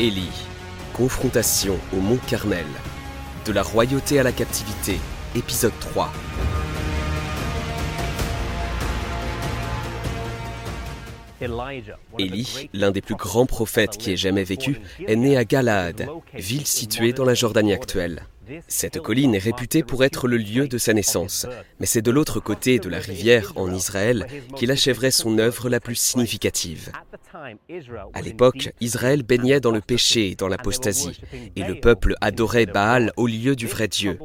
Élie, confrontation au mont Carmel, de la royauté à la captivité, épisode 3. Élie, l'un des plus grands prophètes qui ait jamais vécu, est né à Galaad, ville située dans la Jordanie actuelle. Cette colline est réputée pour être le lieu de sa naissance, mais c'est de l'autre côté de la rivière, en Israël, qu'il achèverait son œuvre la plus significative. À l'époque, Israël baignait dans le péché et dans l'apostasie, et le peuple adorait Baal au lieu du vrai Dieu.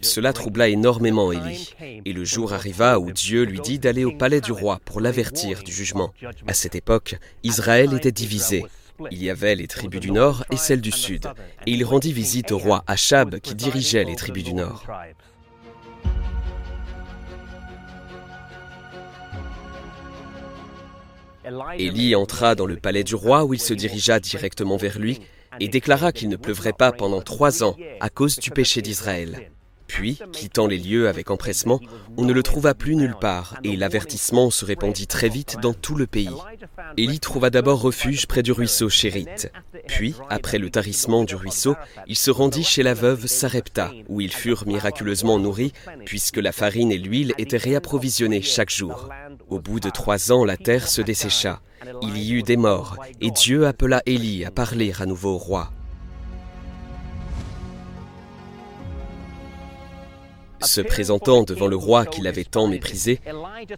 Cela troubla énormément Élie, et le jour arriva où Dieu lui dit d'aller au palais du roi pour l'avertir du jugement. À cette époque, Israël était divisé. Il y avait les tribus du nord et celles du sud, et il rendit visite au roi Achab qui dirigeait les tribus du nord. Élie entra dans le palais du roi où il se dirigea directement vers lui et déclara qu'il ne pleuvrait pas pendant trois ans à cause du péché d'Israël. Puis, quittant les lieux avec empressement, on ne le trouva plus nulle part, et l'avertissement se répandit très vite dans tout le pays. Élie trouva d'abord refuge près du ruisseau Chérite. Puis, après le tarissement du ruisseau, il se rendit chez la veuve Sarepta, où ils furent miraculeusement nourris, puisque la farine et l'huile étaient réapprovisionnées chaque jour. Au bout de trois ans, la terre se dessécha. Il y eut des morts, et Dieu appela Élie à parler à nouveau au roi. Se présentant devant le roi qu'il avait tant méprisé,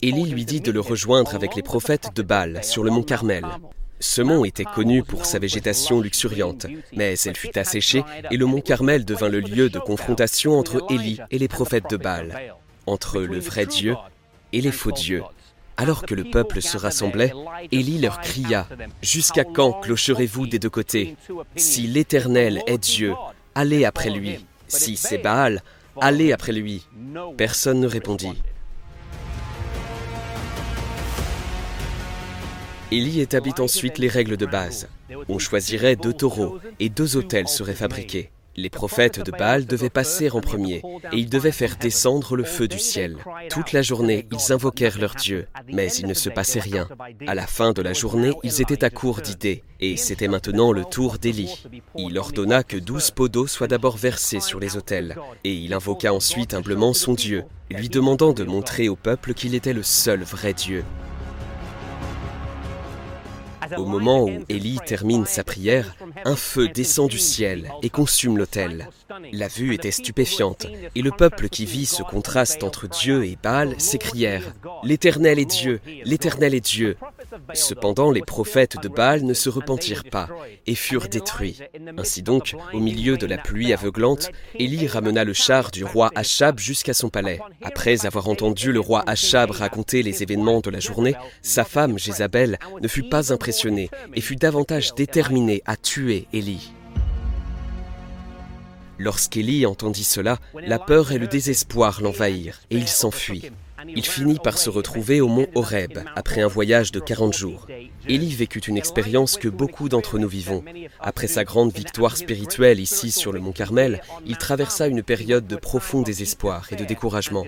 Élie lui dit de le rejoindre avec les prophètes de Baal sur le mont Carmel. Ce mont était connu pour sa végétation luxuriante, mais elle fut asséchée et le mont Carmel devint le lieu de confrontation entre Élie et les prophètes de Baal, entre le vrai Dieu et les faux dieux. Alors que le peuple se rassemblait, Élie leur cria Jusqu'à quand clocherez-vous des deux côtés Si l'Éternel est Dieu, allez après lui. Si c'est Baal, Allez après lui. Personne ne répondit. Élie établit ensuite les règles de base. On choisirait deux taureaux et deux autels seraient fabriqués. Les prophètes de Baal devaient passer en premier et ils devaient faire descendre le feu du ciel. Toute la journée, ils invoquèrent leur Dieu, mais il ne se passait rien. À la fin de la journée, ils étaient à court d'idées et c'était maintenant le tour d'Élie. Il ordonna que douze pots d'eau soient d'abord versés sur les autels et il invoqua ensuite humblement son Dieu, lui demandant de montrer au peuple qu'il était le seul vrai Dieu. Au moment où Élie termine sa prière, un feu descend du ciel et consume l'autel. La vue était stupéfiante, et le peuple qui vit ce contraste entre Dieu et Baal s'écrièrent ⁇ L'Éternel est Dieu, l'Éternel est Dieu !⁇ Cependant, les prophètes de Baal ne se repentirent pas et furent détruits. Ainsi donc, au milieu de la pluie aveuglante, Élie ramena le char du roi Achab jusqu'à son palais. Après avoir entendu le roi Achab raconter les événements de la journée, sa femme Jézabel ne fut pas impressionnée et fut davantage déterminée à tuer Élie. Lorsqu'Élie entendit cela, la peur et le désespoir l'envahirent, et il s'enfuit. Il finit par se retrouver au mont Horeb, après un voyage de 40 jours. Élie vécut une expérience que beaucoup d'entre nous vivons. Après sa grande victoire spirituelle ici sur le mont Carmel, il traversa une période de profond désespoir et de découragement.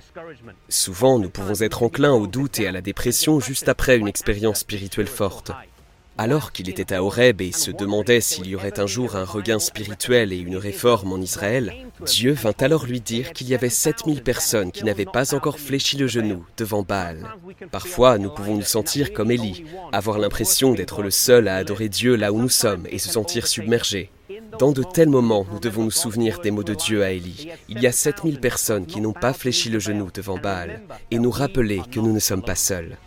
Souvent, nous pouvons être enclins au doute et à la dépression juste après une expérience spirituelle forte. Alors qu'il était à Horeb et se demandait s'il y aurait un jour un regain spirituel et une réforme en Israël, Dieu vint alors lui dire qu'il y avait 7000 personnes qui n'avaient pas encore fléchi le genou devant Baal. Parfois, nous pouvons nous sentir comme Élie, avoir l'impression d'être le seul à adorer Dieu là où nous sommes et se sentir submergés. Dans de tels moments, nous devons nous souvenir des mots de Dieu à Élie. Il y a 7000 personnes qui n'ont pas fléchi le genou devant Baal et nous rappeler que nous ne sommes pas seuls.